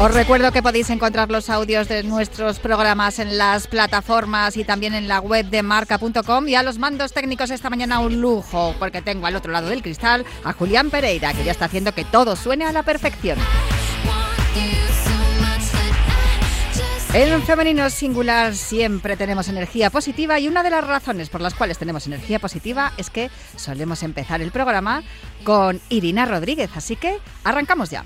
Os recuerdo que podéis encontrar los audios de nuestros programas en las plataformas y también en la web de marca.com y a los mandos técnicos esta mañana un lujo porque tengo al otro lado del cristal a Julián Pereira que ya está haciendo que todo suene a la perfección. En femenino singular siempre tenemos energía positiva y una de las razones por las cuales tenemos energía positiva es que solemos empezar el programa con Irina Rodríguez, así que arrancamos ya.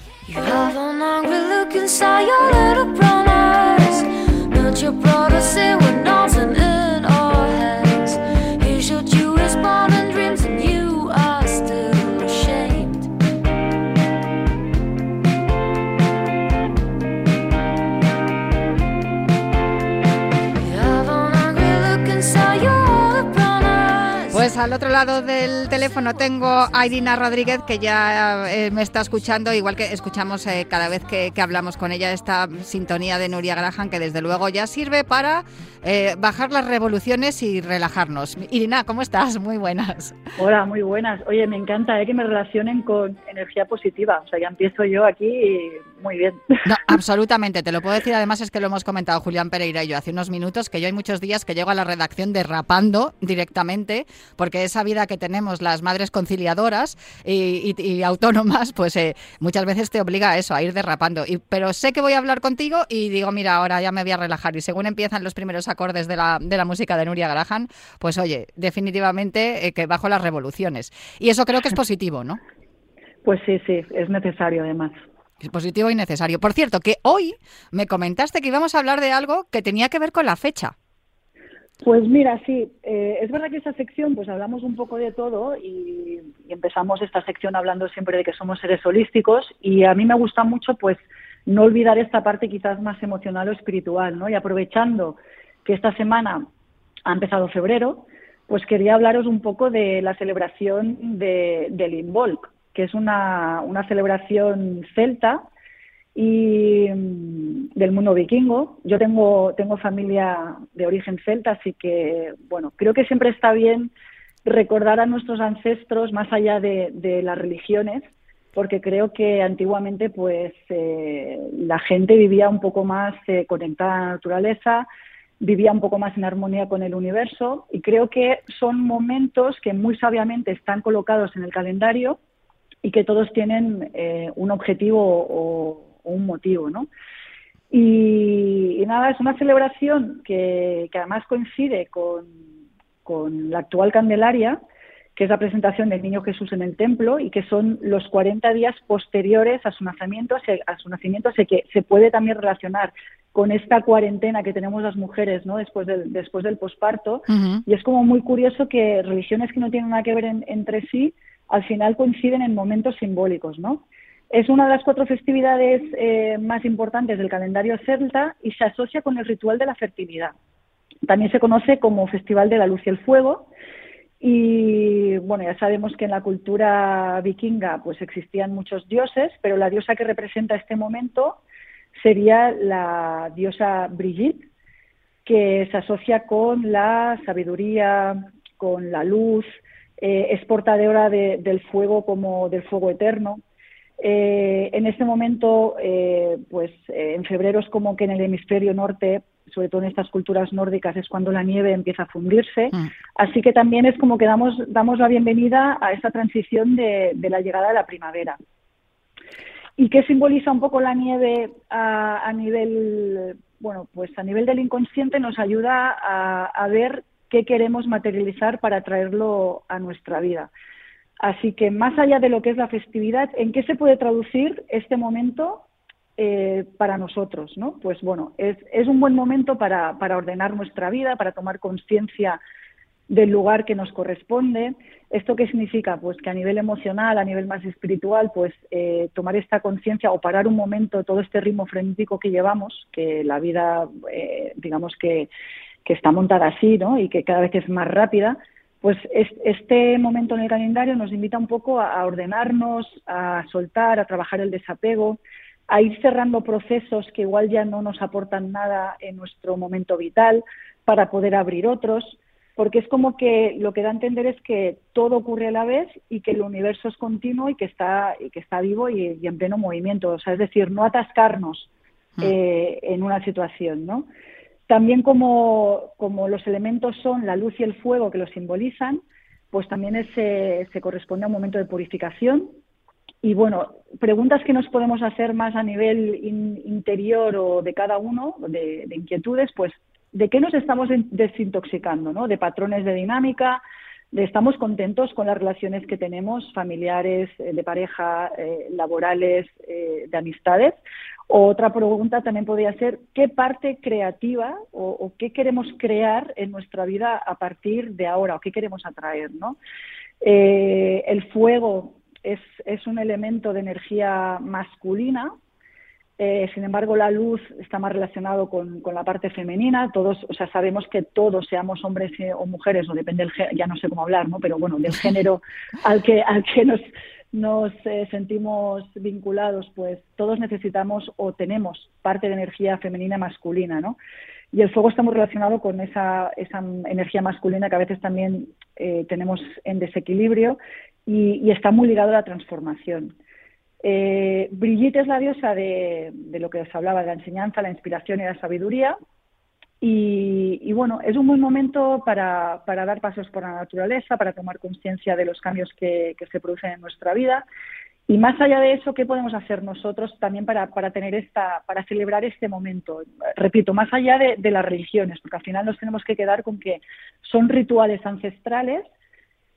Al otro lado del teléfono tengo a Irina Rodríguez que ya eh, me está escuchando, igual que escuchamos eh, cada vez que, hablamos con ella esta sintonía de Nuria Graham, que desde luego ya sirve para eh, bajar las revoluciones y relajarnos. Irina, ¿cómo estás? Muy buenas. Hola, muy buenas. Oye, me encanta que me relacionen con energía positiva. O sea, ya empiezo yo aquí muy bien. No, absolutamente. Te lo puedo decir, además es que lo hemos comentado Julián Pereira y yo hace unos minutos, que yo hay muchos días que llego a la redacción derrapando directamente porque esa vida que tenemos las madres conciliadoras y, autónomas, pues eh, muchas veces te obliga a eso, a ir derrapando. Y, pero sé que voy a hablar contigo y digo, mira, ahora ya me voy a relajar. Y según empiezan los primeros acordes de la, de la música de Nuria Graham, pues oye, definitivamente eh, que bajo las revoluciones. Y eso creo que es positivo, ¿no? Pues sí, sí, es necesario además. Es positivo y necesario. Por cierto, que hoy me comentaste que íbamos a hablar de algo que tenía que ver con la fecha. Pues mira, sí, eh, es verdad que esta sección pues hablamos un poco de todo y, empezamos esta sección hablando siempre de que somos seres holísticos y a mí me gusta mucho pues no olvidar esta parte quizás más emocional o espiritual, ¿no? Y aprovechando que esta semana ha empezado febrero, pues quería hablaros un poco de la celebración de, del Involk, que es una, una celebración celta y mm, del mundo vikingo. Yo tengo, tengo familia de origen celta, así que, bueno, creo que siempre está bien recordar a nuestros ancestros más allá de, las religiones, porque creo que antiguamente, pues, eh, la gente vivía un poco más eh, conectada a la naturaleza, vivía un poco más en armonía con el universo, y creo que son momentos que muy sabiamente están colocados en el calendario y que todos tienen eh, un objetivo o un motivo, ¿no? Y, nada, es una celebración que, además coincide con, la actual Candelaria, que es la presentación del Niño Jesús en el templo y que son los 40 días posteriores a su nacimiento, a su nacimiento, así que se puede también relacionar con esta cuarentena que tenemos las mujeres ¿no? después del, después del posparto. Y es como muy curioso que religiones que no tienen nada que ver entre sí, al final coinciden en momentos simbólicos, ¿no? Es una de las cuatro festividades eh, más importantes del calendario celta y se asocia con el ritual de la fertilidad. También se conoce como Festival de la Luz y el Fuego. Y bueno, ya sabemos que en la cultura vikinga pues existían muchos dioses, pero la diosa que representa este momento sería la diosa Brigitte, que se asocia con la sabiduría, con la luz, eh, es portadora del fuego como del fuego eterno. Eh, en este momento, eh, pues eh, en febrero es como que en el hemisferio norte, sobre todo en estas culturas nórdicas, es cuando la nieve empieza a fundirse. Mm. Así que también es como que damos, damos la bienvenida a esa transición de, la llegada de la primavera. ¿Y qué simboliza un poco la nieve a, nivel, bueno, pues a nivel del inconsciente nos ayuda a, a ver qué queremos materializar para traerlo a nuestra vida. Así que más allá de lo que es la festividad, ¿en qué se puede traducir este momento eh, para nosotros? ¿no? Pues bueno, es, un buen momento para, ordenar nuestra vida, para tomar conciencia del lugar que nos corresponde. ¿Esto qué significa? Pues que a nivel emocional, a nivel más espiritual, pues eh, tomar esta conciencia o parar un momento todo este ritmo frenético que llevamos, que la vida, eh, digamos que, que, está montada así, ¿no? Y que cada vez es más rápida, pues este momento en el calendario nos invita un poco a ordenarnos, a soltar, a trabajar el desapego, a ir cerrando procesos que igual ya no nos aportan nada en nuestro momento vital para poder abrir otros porque es como que lo que da a entender es que todo ocurre a la vez y que el universo es continuo y que está, y que está vivo y, en pleno movimiento. O sea, es decir, no atascarnos mm. eh, en una situación, ¿no? También como, como, los elementos son la luz y el fuego que lo simbolizan, pues también se corresponde a un momento de purificación. Y bueno, preguntas que nos podemos hacer más a nivel interior o de cada uno, de, de inquietudes, pues de qué nos estamos desintoxicando, ¿no? De patrones de dinámica, de estamos contentos con las relaciones que tenemos, familiares, eh, de pareja, eh, laborales, eh, de amistades. Otra pregunta también podría ser qué parte creativa o, qué queremos crear en nuestra vida a partir de ahora o qué queremos atraer, ¿no? el fuego es, es un elemento de energía masculina, eh, sin embargo, la luz está más relacionado con, la parte femenina. Todos, o sea, sabemos que todos, seamos hombres o mujeres, o depende del ya no sé cómo hablar, ¿no? Pero bueno, del género al que al que nos nos eh, sentimos vinculados, pues todos necesitamos o tenemos parte de energía femenina masculina, ¿no? Y el fuego está muy relacionado con esa, esa energía masculina que a veces también eh, tenemos en desequilibrio y, está muy ligado a la transformación. Eh, Brigitte es la diosa de, lo que os hablaba, de la enseñanza, la inspiración y la sabiduría. Y, bueno, es un buen momento para, dar pasos por la naturaleza, para tomar conciencia de los cambios que, se producen en nuestra vida. Y más allá de eso, ¿qué podemos hacer nosotros también para, tener esta, para celebrar este momento? Repito, más allá de las religiones, porque al final nos tenemos que quedar con que son rituales ancestrales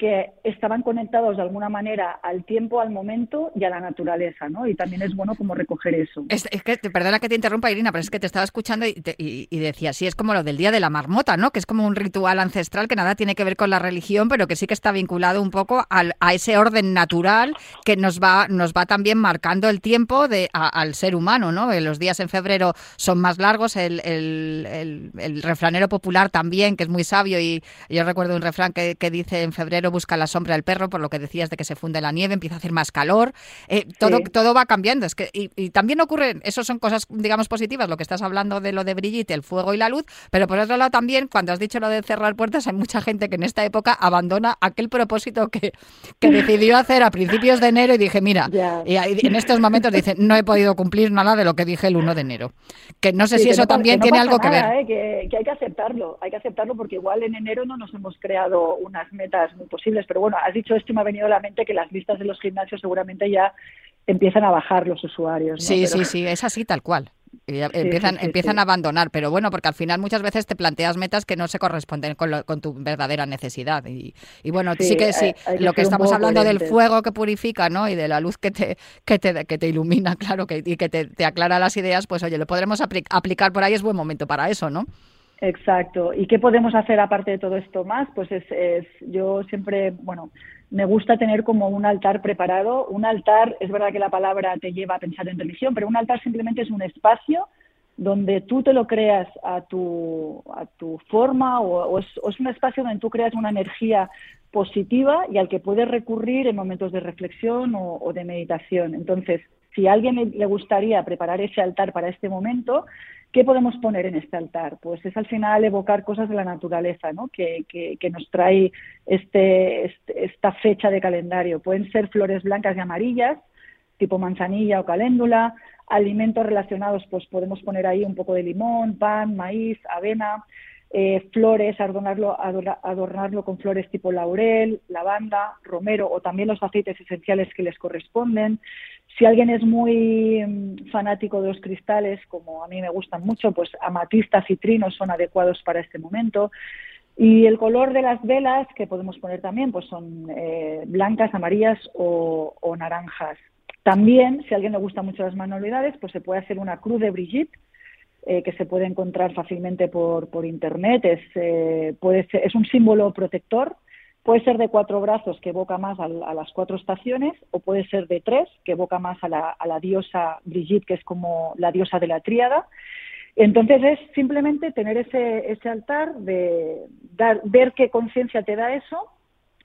que estaban conectados de alguna manera al tiempo, al momento y a la naturaleza, ¿no? Y también es bueno como recoger eso. Es, que, perdona que te interrumpa, Irina, pero es que te estaba escuchando y, decía, sí, es como lo del Día de la Marmota, ¿no? Que es como un ritual ancestral que nada tiene que ver con la religión, pero que sí que está vinculado un poco al, a ese orden natural que nos va, nos va también marcando el tiempo al ser humano, ¿no? Los días en febrero son más largos, el, el, refranero popular también, que es muy sabio, y yo recuerdo un refrán que dice en febrero busca la sombra del perro, por lo que decías de que se funde la nieve, empieza a hacer más calor, eh, todo, todo va cambiando. Es que, y, también ocurre, eso son cosas, digamos, positivas, lo que estás hablando de lo de Brigitte, el fuego y la luz, pero por otro lado también, cuando has dicho lo de cerrar puertas, hay mucha gente que en esta época abandona aquel propósito que, que decidió hacer a principios de enero y dije, mira, y en estos momentos dice, no he podido cumplir nada de lo que dije el 1 de enero. Que no sé si eso también tiene algo que ver. ¿eh? que, que hay que aceptarlo, hay que aceptarlo porque igual en enero no nos hemos creado unas metas muy posibles pero bueno, has dicho esto y me ha venido a la mente que las listas de los gimnasios seguramente ya empiezan a bajar los usuarios. Sí, sí, sí, es así tal cual. empiezan empiezan a abandonar, pero bueno, porque al final muchas veces te planteas metas que no se corresponden con, con tu verdadera necesidad. Y, bueno, sí, que sí, lo que estamos hablando del fuego que purifica, ¿no? Y de la luz que te, que te, que te ilumina, claro, que, y que te, te aclara las ideas, pues oye, lo podremos aplicar por ahí, es buen momento para eso, ¿no? Exacto. ¿Y qué podemos hacer aparte de todo esto más? Pues es, es, yo siempre, bueno, me gusta tener como un altar preparado. Un altar, es verdad que la palabra te lleva a pensar en religión, pero un altar simplemente es un espacio donde tú te lo creas a tu, a tu forma o, es, es, un espacio donde tú creas una energía positiva y al que puedes recurrir en momentos de reflexión o, o de meditación. Entonces, si a alguien le gustaría preparar ese altar para este momento, ¿Qué podemos poner en este altar? Pues es al final evocar cosas de la naturaleza, ¿no? Que, que, nos trae este, este, esta fecha de calendario. Pueden ser flores blancas y amarillas, tipo manzanilla o caléndula. Alimentos relacionados, pues podemos poner ahí un poco de limón, pan, maíz, avena. Eh, flores, adornarlo, adornarlo con flores tipo laurel, lavanda, romero o también los aceites esenciales que les corresponden. Si alguien es muy mm, fanático de los cristales, como a mí me gustan mucho, pues amatista, citrinos son adecuados para este momento. Y el color de las velas que podemos poner también, pues son eh, blancas, amarillas o, naranjas. También, si a alguien le gustan mucho las manualidades, pues se puede hacer una cruz de Brigitte, eh, que se puede encontrar fácilmente por, por internet. Es, eh, puede es un símbolo protector. Puede ser de cuatro brazos, que evoca más a, las cuatro estaciones, o puede ser de tres, que evoca más a la, a la diosa Brigitte, que es como la diosa de la tríada. Entonces es simplemente tener ese, ese altar, de dar, ver qué conciencia te da eso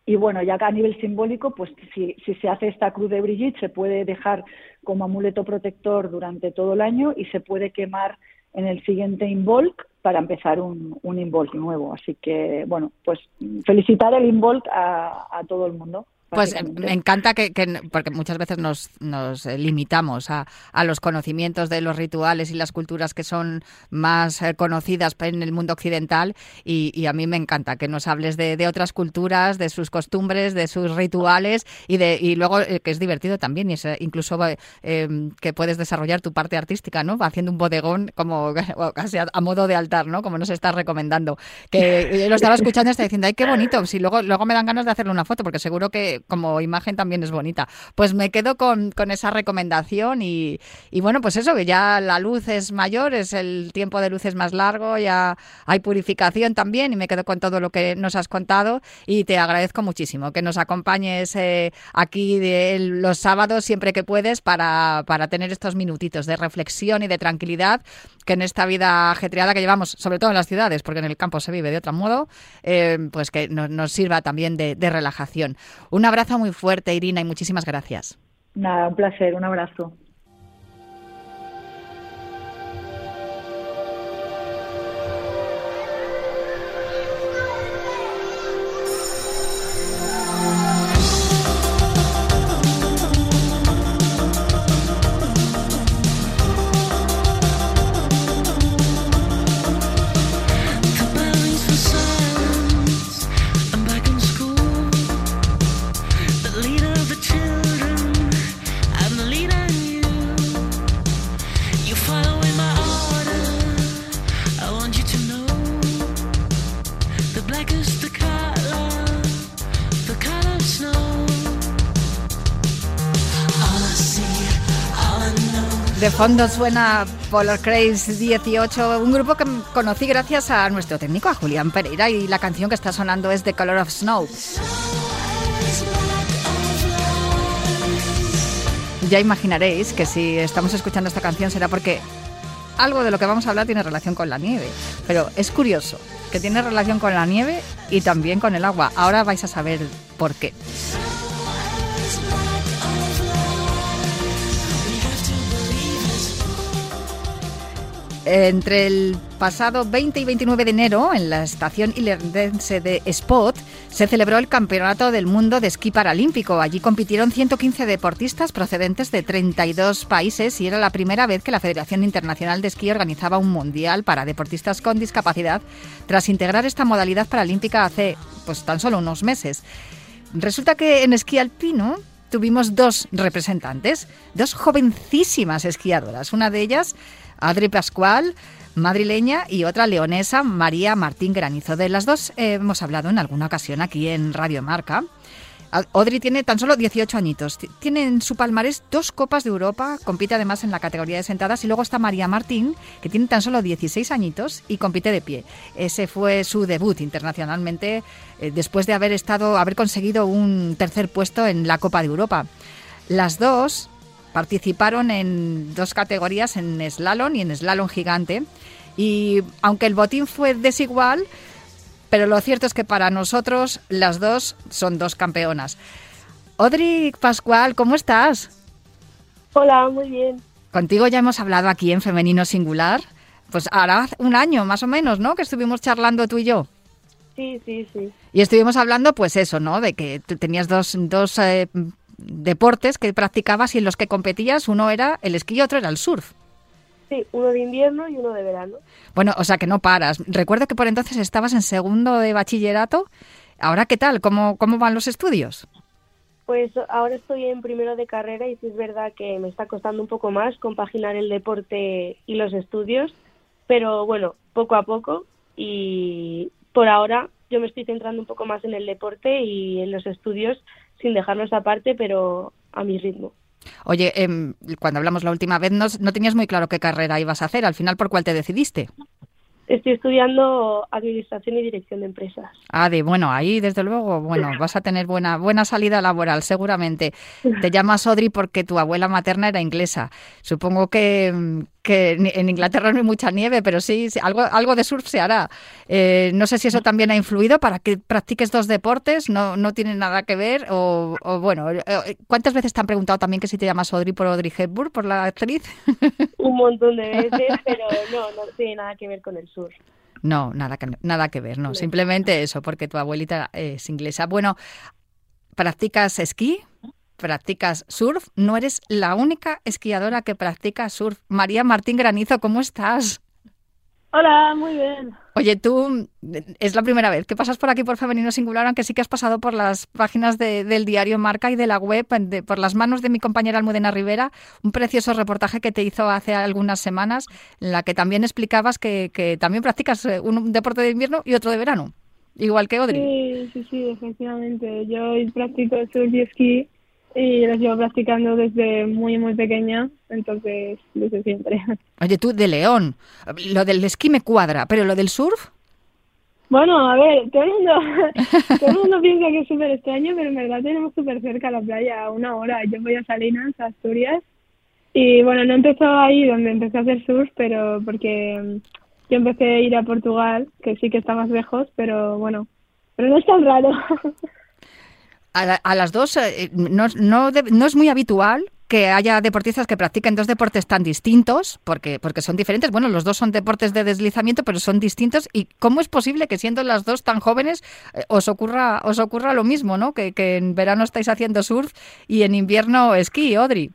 y bueno, ya a nivel simbólico, pues si, si, se hace esta cruz de Brigitte, se puede dejar como amuleto protector durante todo el año y se puede quemar en el siguiente Involk para empezar un, un Involk nuevo. Así que, bueno, pues felicitar el Involk a, a todo el mundo. Pues eh, me encanta que, porque muchas veces nos, nos eh, limitamos a, a, los conocimientos de los rituales y las culturas que son más eh, conocidas en el mundo occidental y, a mí me encanta que nos hables de, de, otras culturas, de sus costumbres, de sus rituales y de y luego que es divertido también y es incluso em, que puedes desarrollar tu parte artística, ¿no? Haciendo un bodegón como casi a, modo de altar, ¿no? Como nos estás recomendando. Que yo lo estaba escuchando y estaba diciendo, ay, qué bonito. Si luego, luego me dan ganas de hacerle una foto porque seguro que como imagen también es bonita. Pues me quedo con, esa recomendación y, bueno, pues eso, que ya la luz es mayor, es el tiempo de luz es más largo, ya hay purificación también y me quedo con todo lo que nos has contado y te agradezco muchísimo que nos acompañes eh, aquí de los sábados siempre que puedes para, para tener estos minutitos de reflexión y de tranquilidad que en esta vida ajetreada que llevamos, sobre todo en las ciudades, porque en el campo se vive de otro modo, eh, pues que nos, sirva también de, de relajación. Un abrazo muy fuerte, Irina, y muchísimas gracias. Nada, un placer, un abrazo. Fondo suena Polar Craze 18, un grupo que conocí gracias a nuestro técnico, a Julián Pereira, y la canción que está sonando es The Color of Snow. Ya imaginaréis que si estamos escuchando esta canción será porque algo de lo que vamos a hablar tiene relación con la nieve. Pero es curioso que tiene relación con la nieve y también con el agua. Ahora vais a saber por qué. Entre el pasado 20 y 29 de enero, en la estación irlandense de Spot, se celebró el Campeonato del Mundo de Esquí Paralímpico. Allí compitieron 115 deportistas procedentes de 32 países y era la primera vez que la Federación Internacional de Esquí organizaba un mundial para deportistas con discapacidad tras integrar esta modalidad paralímpica hace pues tan solo unos meses. Resulta que en esquí alpino tuvimos dos representantes, dos jovencísimas esquiadoras. Una de ellas Adri Pascual, madrileña, y otra leonesa, María Martín Granizo. De las dos hemos hablado en alguna ocasión aquí en Radio Marca. Audrey tiene tan solo 18 añitos. Tiene en su palmarés dos Copas de Europa, compite además en la categoría de sentadas. Y luego está María Martín, que tiene tan solo 16 añitos y compite de pie. Ese fue su debut internacionalmente eh, después de haber, estado, haber conseguido un tercer puesto en la Copa de Europa. Las dos Participaron en dos categorías, en slalom y en slalom gigante. Y aunque el botín fue desigual, pero lo cierto es que para nosotros las dos son dos campeonas. Audrey Pascual, ¿cómo estás? Hola, muy bien. Contigo ya hemos hablado aquí en Femenino Singular. Pues ahora un año más o menos, ¿no? Que estuvimos charlando tú y yo. Sí, sí, sí. Y estuvimos hablando, pues eso, ¿no? De que tú tenías dos, dos eh, deportes que practicabas y en los que competías, uno era el esquí y otro era el surf. Sí, uno de invierno y uno de verano. Bueno, o sea que no paras. Recuerdo que por entonces estabas en segundo de bachillerato. Ahora, ¿qué tal? ¿Cómo, cómo van los estudios? Pues ahora estoy en primero de carrera y sí es verdad que me está costando un poco más compaginar el deporte y los estudios, pero bueno, poco a poco y por ahora yo me estoy centrando un poco más en el deporte y en los estudios sin dejarlos aparte, pero a mi ritmo. Oye, em, cuando hablamos la última vez no, no tenías muy claro qué carrera ibas a hacer. Al final, ¿por cuál te decidiste? Estoy estudiando Administración y Dirección de Empresas. Ah, de bueno, ahí desde luego, bueno, vas a tener buena buena salida laboral, seguramente. Te llamas Audrey porque tu abuela materna era inglesa. Supongo que, que en Inglaterra no hay mucha nieve, pero sí, algo, algo de surf se hará. Eh, no sé si eso también ha influido para que practiques dos deportes, no, no tiene nada que ver, o, bueno, eh, ¿cuántas veces te han preguntado también que si te llamas Audrey por Audrey Hepburn, por la actriz? Un montón de veces, pero no, no tiene nada que ver con el surf. No, nada que, nada que ver, no. Simplemente eso, porque tu abuelita es inglesa. Bueno, ¿practicas esquí? ¿Practicas surf? No eres la única esquiadora que practica surf. María Martín Granizo, ¿cómo estás? Hola, muy bien. Oye, tú es la primera vez que pasas por aquí por Femenino Singular, aunque sí que has pasado por las páginas del diario Marca y de la web, por las manos de mi compañera Almudena Rivera, un precioso reportaje que te hizo hace algunas semanas, en la que también explicabas que, que también practicas eh, un deporte de invierno y otro de verano, igual que Odri. Sí, sí, sí, efectivamente. Yo practico surf y esquí y las llevo practicando desde muy, muy pequeña, entonces desde siempre. Oye, tú de León, lo del esquí me cuadra, pero lo del surf... Bueno, a ver, todo el mundo, todo el mundo piensa que es súper extraño, pero en verdad tenemos súper cerca la playa, a una hora. Yo voy a Salinas, Asturias, y bueno, no empezó ahí donde empecé a hacer surf, pero porque mm, yo empecé a ir a Portugal, que sí que está más lejos, pero bueno, pero no es tan raro. a, las dos eh, no, no, no, es muy habitual que haya deportistas que practiquen dos deportes tan distintos, porque, porque son diferentes. Bueno, los dos son deportes de deslizamiento, pero son distintos. ¿Y cómo es posible que siendo las dos tan jóvenes eh, os ocurra os ocurra lo mismo, ¿no? Que, en verano estáis haciendo surf y en invierno esquí, Audrey.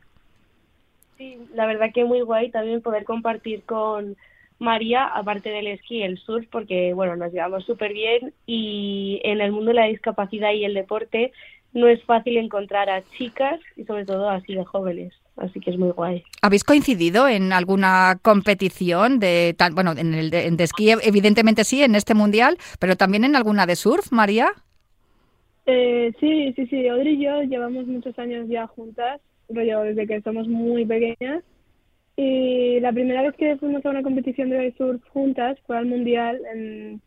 Sí, la verdad que muy guay también poder compartir con, María, aparte del esquí el surf, porque bueno, nos llevamos súper bien y en el mundo de la discapacidad y el deporte no es fácil encontrar a chicas y sobre todo así de jóvenes. Así que es muy guay. ¿Habéis coincidido en alguna competición de, bueno, en el de, esquí evidentemente sí, en este mundial, pero también en alguna de surf, María? Eh, sí, sí, sí. Audrey y yo llevamos muchos años ya juntas, desde que somos muy pequeñas y la primera vez que fuimos a una competición de surf juntas fue al Mundial en,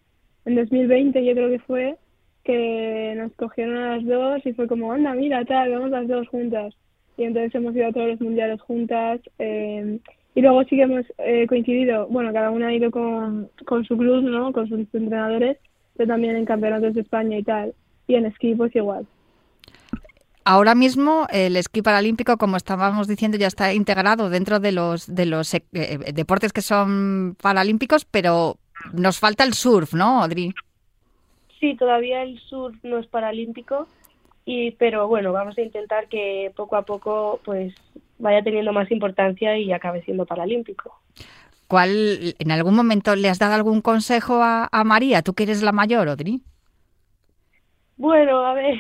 en 2020, yo creo que fue, que nos cogieron a las dos y fue como, anda, mira, tal, vamos las dos juntas. Y entonces hemos ido a todos los mundiales juntas. Eh, y luego sí que hemos eh, coincidido, bueno, cada una ha ido con, con su club, ¿no? Con sus entrenadores, pero también en campeonatos de España y tal. Y en esquí, pues igual. Ahora mismo el esquí paralímpico, como estábamos diciendo, ya está integrado dentro de los de los eh, eh, deportes que son paralímpicos, pero nos falta el surf, ¿no, Adri? Sí, todavía el surf no es paralímpico, y pero bueno, vamos a intentar que poco a poco pues vaya teniendo más importancia y acabe siendo paralímpico. ¿Cuál, en algún momento le has dado algún consejo a, a María? Tú que eres la mayor, Odri. Bueno, a ver,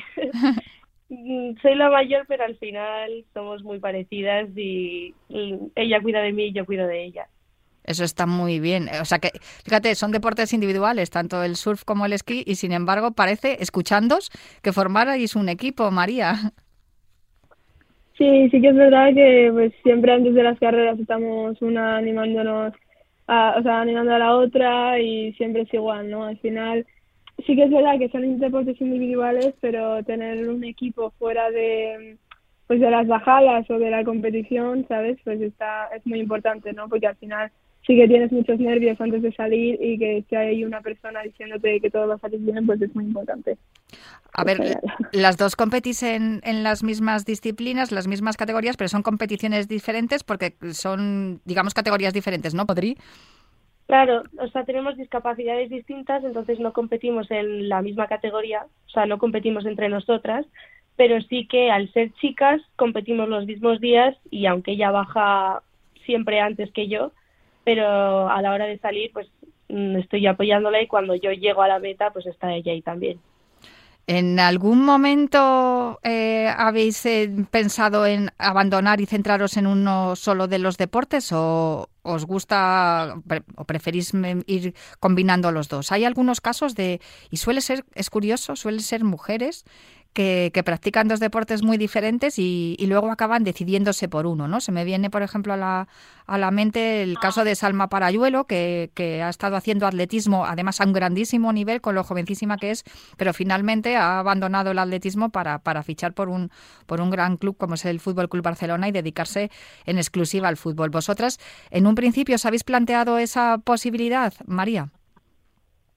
soy la mayor, pero al final somos muy parecidas y, ella cuida de mí y yo cuido de ella. Eso está muy bien. O sea que, fíjate, son deportes individuales, tanto el surf como el esquí, y sin embargo parece, escuchándos, que formarais un equipo, María. Sí, sí que es verdad que pues siempre antes de las carreras estamos una animándonos, a, o sea, animando a la otra y siempre es igual, ¿no? Al final sí que es verdad que son deportes individuales, pero tener un equipo fuera de pues de las bajadas o de la competición, ¿sabes? Pues está es muy importante, ¿no? Porque al final sí que tienes muchos nervios antes de salir y que si hay una persona diciéndote que todo va a salir bien, pues es muy importante. A ver, las dos competís en, en las mismas disciplinas, las mismas categorías, pero son competiciones diferentes porque son, digamos, categorías diferentes, ¿no, Podrí? Claro, o sea, tenemos discapacidades distintas, entonces no competimos en la misma categoría, o sea, no competimos entre nosotras, pero sí que al ser chicas competimos los mismos días y aunque ella baja siempre antes que yo, pero a la hora de salir, pues mm, estoy apoyándola y cuando yo llego a la meta, pues está ella ahí también. ¿En algún momento eh, habéis eh, pensado en abandonar y centraros en uno solo de los deportes o os gusta o preferís ir combinando los dos? Hay algunos casos de, y suele ser, es curioso, suelen ser mujeres que, practican dos deportes muy diferentes y, luego acaban decidiéndose por uno, ¿no? Se me viene, por ejemplo, a la, a la mente el caso de Salma Parayuelo, que, que ha estado haciendo atletismo, además a un grandísimo nivel, con lo jovencísima que es, pero finalmente ha abandonado el atletismo para, para fichar por un, por un gran club como es el Fútbol Club Barcelona y dedicarse en exclusiva al fútbol. ¿Vosotras en un principio os habéis planteado esa posibilidad, María?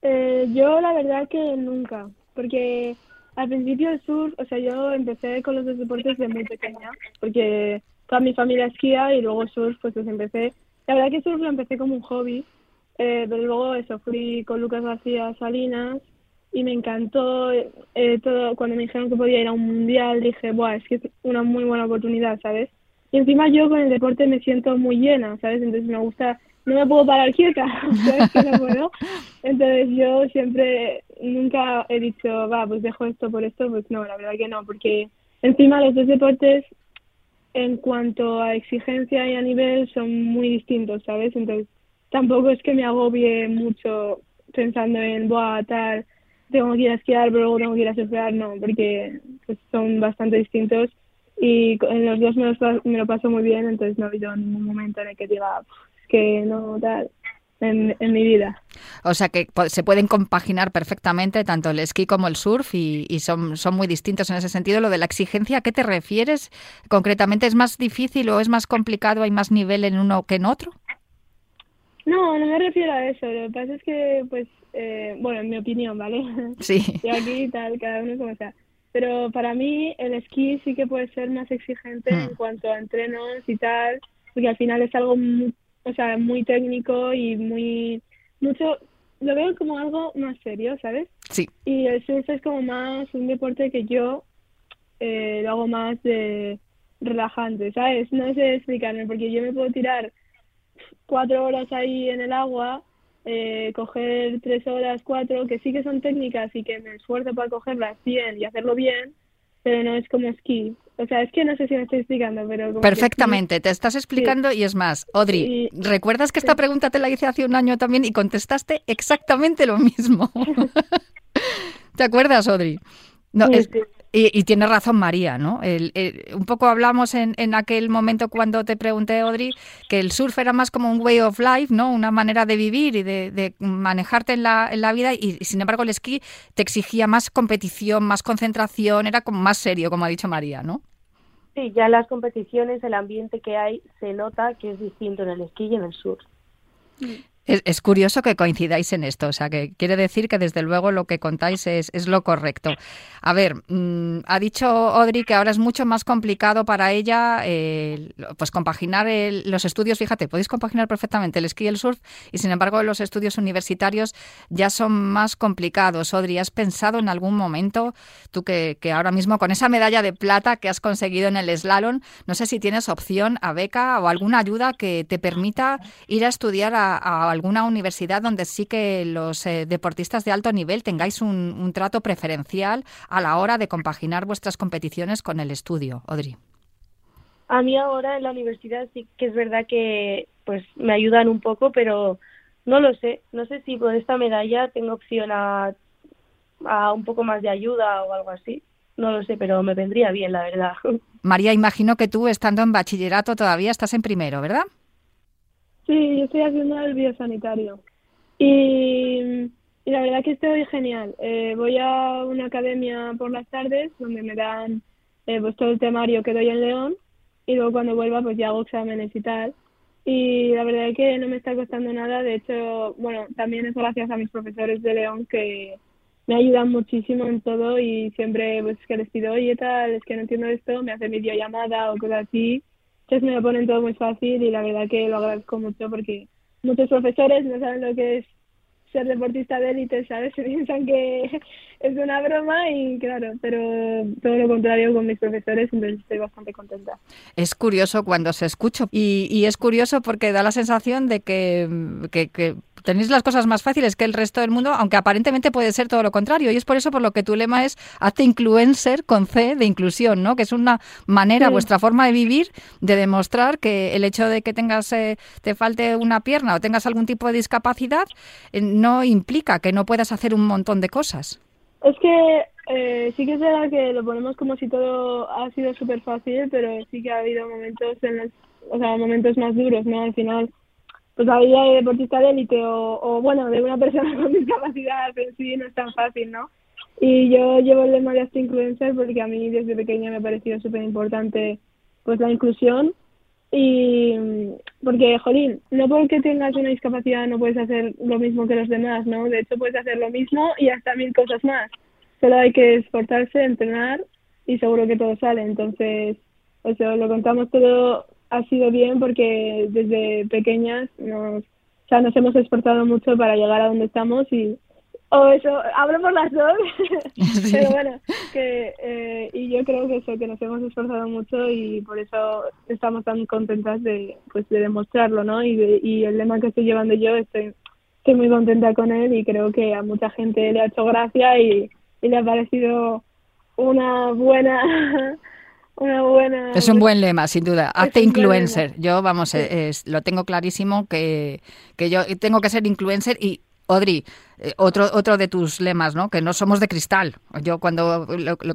Eh, yo la verdad que nunca, porque al principio el surf, o sea, yo empecé con los dos deportes de muy pequeña, porque toda mi familia esquía y luego surf, pues, pues empecé. La verdad que surf lo empecé como un hobby, eh, pero luego eso, fui con Lucas García Salinas y me encantó eh, todo. Cuando me dijeron que podía ir a un mundial, dije, Buah, es que es una muy buena oportunidad, ¿sabes? Y encima yo con el deporte me siento muy llena, ¿sabes? Entonces me gusta, no me puedo parar quieta, ¿sabes? Que no puedo. Entonces yo siempre, nunca he dicho, va, pues dejo esto por esto, pues no, la verdad que no, porque encima los dos deportes en cuanto a exigencia y a nivel son muy distintos, ¿sabes? Entonces tampoco es que me agobie mucho pensando en, buah, tal, tengo que ir a esquiar, pero luego tengo que ir a surfear, no, porque pues, son bastante distintos y en los dos me, me lo paso muy bien, entonces no ha habido ningún momento en el que diga, que no, tal, en, en, mi vida. O sea que se pueden compaginar perfectamente tanto el esquí como el surf y, y, son, son muy distintos en ese sentido. Lo de la exigencia, ¿a qué te refieres concretamente? ¿Es más difícil o es más complicado? ¿Hay más nivel en uno que en otro? No, no me refiero a eso. Lo que pasa es que, pues, eh, bueno, en mi opinión, ¿vale? Sí. y aquí tal, cada uno como sea. Pero para mí el esquí sí que puede ser más exigente en hmm. cuanto a entrenos y tal, porque al final es algo muy o sea, muy técnico y muy, mucho, lo veo como algo más serio, ¿sabes? Sí. Y el surf es como más un deporte que yo eh, lo hago más de relajante, ¿sabes? No sé explicarme, porque yo me puedo tirar cuatro horas ahí en el agua, eh, coger tres horas, cuatro, que sí que son técnicas y que me esfuerzo para cogerlas bien y hacerlo bien, pero no es como esquí. O sea, es que no sé si me estoy explicando, pero... Perfectamente, te estás explicando y es más, Audrey, ¿recuerdas que esta pregunta te la hice hace un año también y contestaste exactamente lo mismo? ¿Te acuerdas, Audrey? No, es, y, tiene razón María, ¿no? un poco hablamos en, en, aquel momento cuando te pregunté, Audrey, que el surf era más como un way of life, ¿no? Una manera de vivir y de, manejarte en la, en la vida y, sin embargo el esquí te exigía más competición, más concentración, era como más serio, como ha dicho María, ¿no? Sí, ya en las competiciones, el ambiente que hay se nota que es distinto en el esquí y en el surf. Es, curioso que coincidáis en esto, o sea, que quiere decir que desde luego lo que contáis es, es lo correcto. A ver, mm, ha dicho Audrey que ahora es mucho más complicado para ella eh, pues compaginar los estudios, fíjate, podéis compaginar perfectamente el esquí y el surf y sin embargo los estudios universitarios ya son más complicados. Audrey, ¿has pensado en algún momento, tú que, que ahora mismo con esa medalla de plata que has conseguido en el slalom, no sé si tienes opción a beca o alguna ayuda que te permita ir a estudiar a, a alguna universidad donde sí que los eh, deportistas de alto nivel tengáis un, trato preferencial a la hora de compaginar vuestras competiciones con el estudio, Odri. A mí ahora en la universidad sí que es verdad que pues me ayudan un poco, pero no lo sé. No sé si por esta medalla tengo opción a, a un poco más de ayuda o algo así. No lo sé, pero me vendría bien, la verdad. María, imagino que tú estando en bachillerato todavía estás en primero, ¿verdad? Sí, yo estoy haciendo el biosanitario. Y, la verdad que estoy genial. Eh, voy a una academia por las tardes donde me dan eh, pues todo el temario que doy en León y luego cuando vuelva pues ya hago exámenes y tal. Y la verdad es que no me está costando nada. De hecho, bueno, también es gracias a mis profesores de León que me ayudan muchísimo en todo y siempre pues que les pido, oye tal, es que no entiendo esto, me hacen videollamada o cosas así entonces me lo ponen todo muy fácil y la verdad que lo agradezco mucho porque muchos profesores no saben lo que es ser deportista de élite, ¿sabes? Se piensan que es una broma y claro, pero todo lo contrario con mis profesores, entonces estoy bastante contenta. Es curioso cuando se escucha y, y es curioso porque da la sensación de que, que, que tenéis las cosas más fáciles que el resto del mundo, aunque aparentemente puede ser todo lo contrario. Y es por eso por lo que tu lema es hazte influencer con C de inclusión, ¿no? Que es una manera, vuestra forma de vivir, de demostrar que el hecho de que tengas, eh, te falte una pierna o tengas algún tipo de discapacidad, eh, no implica que no puedas hacer un montón de cosas. Es que eh, sí que es verdad que lo ponemos como si todo ha sido súper fácil, pero sí que ha habido momentos en los, o sea, momentos más duros, ¿no? Al final, pues la vida de deportista de élite o, o, bueno, de una persona con discapacidad en sí no es tan fácil, ¿no? Y yo llevo el lema de este influencer porque a mí desde pequeña me ha parecido súper importante pues la inclusión y porque, jolín, no porque tengas una discapacidad no puedes hacer lo mismo que los demás, ¿no? De hecho puedes hacer lo mismo y hasta mil cosas más. Solo hay que esforzarse, entrenar y seguro que todo sale. Entonces, eso lo contamos todo ha sido bien porque desde pequeñas nos, o sea, nos hemos esforzado mucho para llegar a donde estamos y o eso, hablo por las dos, pero bueno, que, eh, y yo creo que eso, que nos hemos esforzado mucho y por eso estamos tan contentas de, pues, de demostrarlo, ¿no? Y, y el lema que estoy llevando yo, estoy, estoy muy contenta con él y creo que a mucha gente le ha hecho gracia y, y le ha parecido una buena una buena es un buen lema sin duda. Hazte influencer. yo vamos es, lo tengo clarísimo que, que yo tengo que ser influencer y Odri, eh, otro, otro de tus lemas, ¿no? Que no somos de cristal. Yo cuando,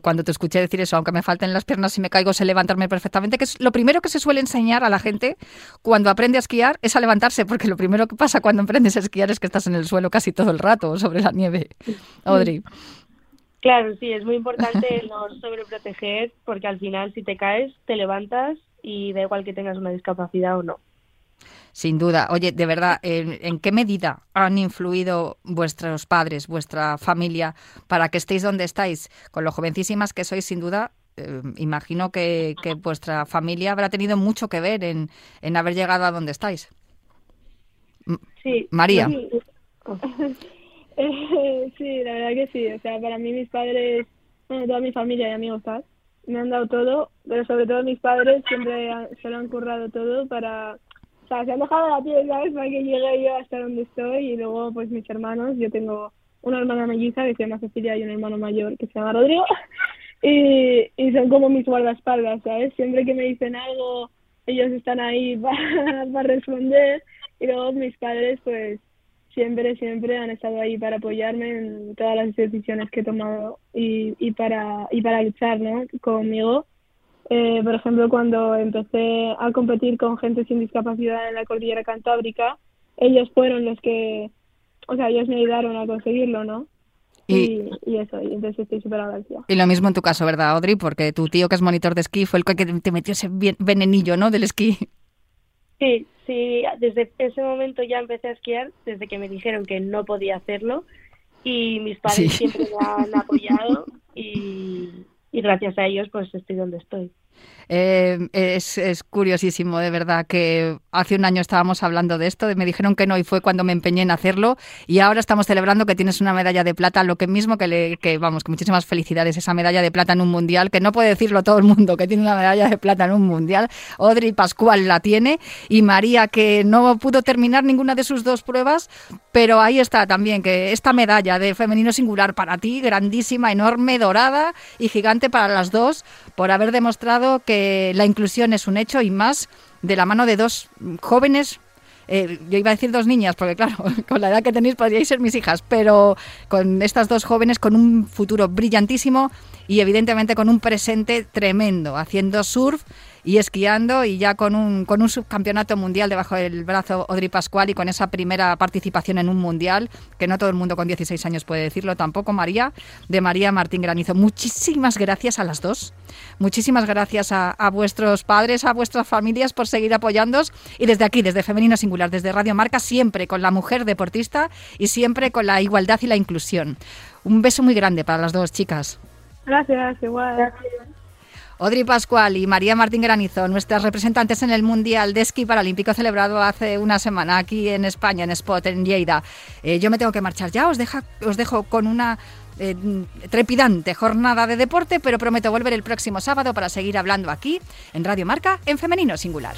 cuando te escuché decir eso, aunque me falten las piernas y me caigo, sé levantarme perfectamente, que es lo primero que se suele enseñar a la gente cuando aprende a esquiar es a levantarse, porque lo primero que pasa cuando aprendes a esquiar es que estás en el suelo casi todo el rato sobre la nieve. Odri. Claro, sí, es muy importante no sobreproteger, porque al final si te caes, te levantas y da igual que tengas una discapacidad o no. Sin duda. Oye, de verdad, ¿en, qué medida han influido vuestros padres, vuestra familia, para que estéis donde estáis? Con lo jovencísimas que sois, sin duda, eh, imagino que, vuestra familia habrá tenido mucho que ver en, haber llegado a donde estáis. Sí. María. Sí. la verdad que sí. O sea, para mí mis padres, bueno, toda mi familia y amigos, me han dado todo, pero sobre todo mis padres siempre se lo han currado todo para o sea, se han dejado la piel, ¿sabes? Para que llegue yo hasta donde estoy y luego, pues mis hermanos, yo tengo una hermana melliza que se llama Cecilia y un hermano mayor que se llama Rodrigo y, y son como mis guardaespaldas, ¿sabes? Siempre que me dicen algo, ellos están ahí para, para responder y luego mis padres, pues siempre, siempre han estado ahí para apoyarme en todas las decisiones que he tomado y, y para y para luchar, ¿no? Conmigo eh, por ejemplo, cuando empecé a competir con gente sin discapacidad en la cordillera cantábrica, ellos fueron los que, o sea, ellos me ayudaron a conseguirlo, ¿no? Y, y, eso, y entonces estoy súper agradecida. Y lo mismo en tu caso, ¿verdad, Audrey? Porque tu tío, que es monitor de esquí, fue el que te metió ese venenillo, ¿no, del esquí. Sí, sí, desde ese momento ya empecé a esquiar, desde que me dijeron que no podía hacerlo, y mis padres siempre me han apoyado, y, y gracias a ellos pues estoy donde estoy. Eh, es, es, curiosísimo, de verdad, que hace un año estábamos hablando de esto, me dijeron que no y fue cuando me empeñé en hacerlo y ahora estamos celebrando que tienes una medalla de plata, lo que mismo que, le, que vamos, que muchísimas felicidades, esa medalla de plata en un mundial, que no puede decirlo todo el mundo, que tiene una medalla de plata en un mundial. Audrey Pascual la tiene y María, que no pudo terminar ninguna de sus dos pruebas, pero ahí está también, que esta medalla de femenino singular para ti, grandísima, enorme, dorada y gigante para las dos, por haber demostrado que la inclusión es un hecho y más de la mano de dos jóvenes eh, yo iba a decir dos niñas, porque claro, con la edad que tenéis podríais ser mis hijas, pero con estas dos jóvenes con un futuro brillantísimo y evidentemente con un presente tremendo, haciendo surf y esquiando y ya con un, con un subcampeonato mundial debajo del brazo Odri Pascual y con esa primera participación en un mundial, que no todo el mundo con 16 años puede decirlo tampoco, María, de María Martín Granizo. Muchísimas gracias a las dos, muchísimas gracias a, vuestros padres, a vuestras familias por seguir apoyándoos y desde aquí, desde Femenino Singular, desde Radio Marca, siempre con la mujer deportista y siempre con la igualdad y la inclusión. Un beso muy grande para las dos chicas. Gracias, igual. Odri Pascual y María Martín Granizo, nuestras representantes en el Mundial de Esquí Paralímpico celebrado hace una semana aquí en España, en Spot, en Lleida. Eh, yo me tengo que marchar ya, os dejo con una eh, trepidante jornada de deporte, pero prometo volver el próximo sábado para seguir hablando aquí en Radio Marca en Femenino Singular.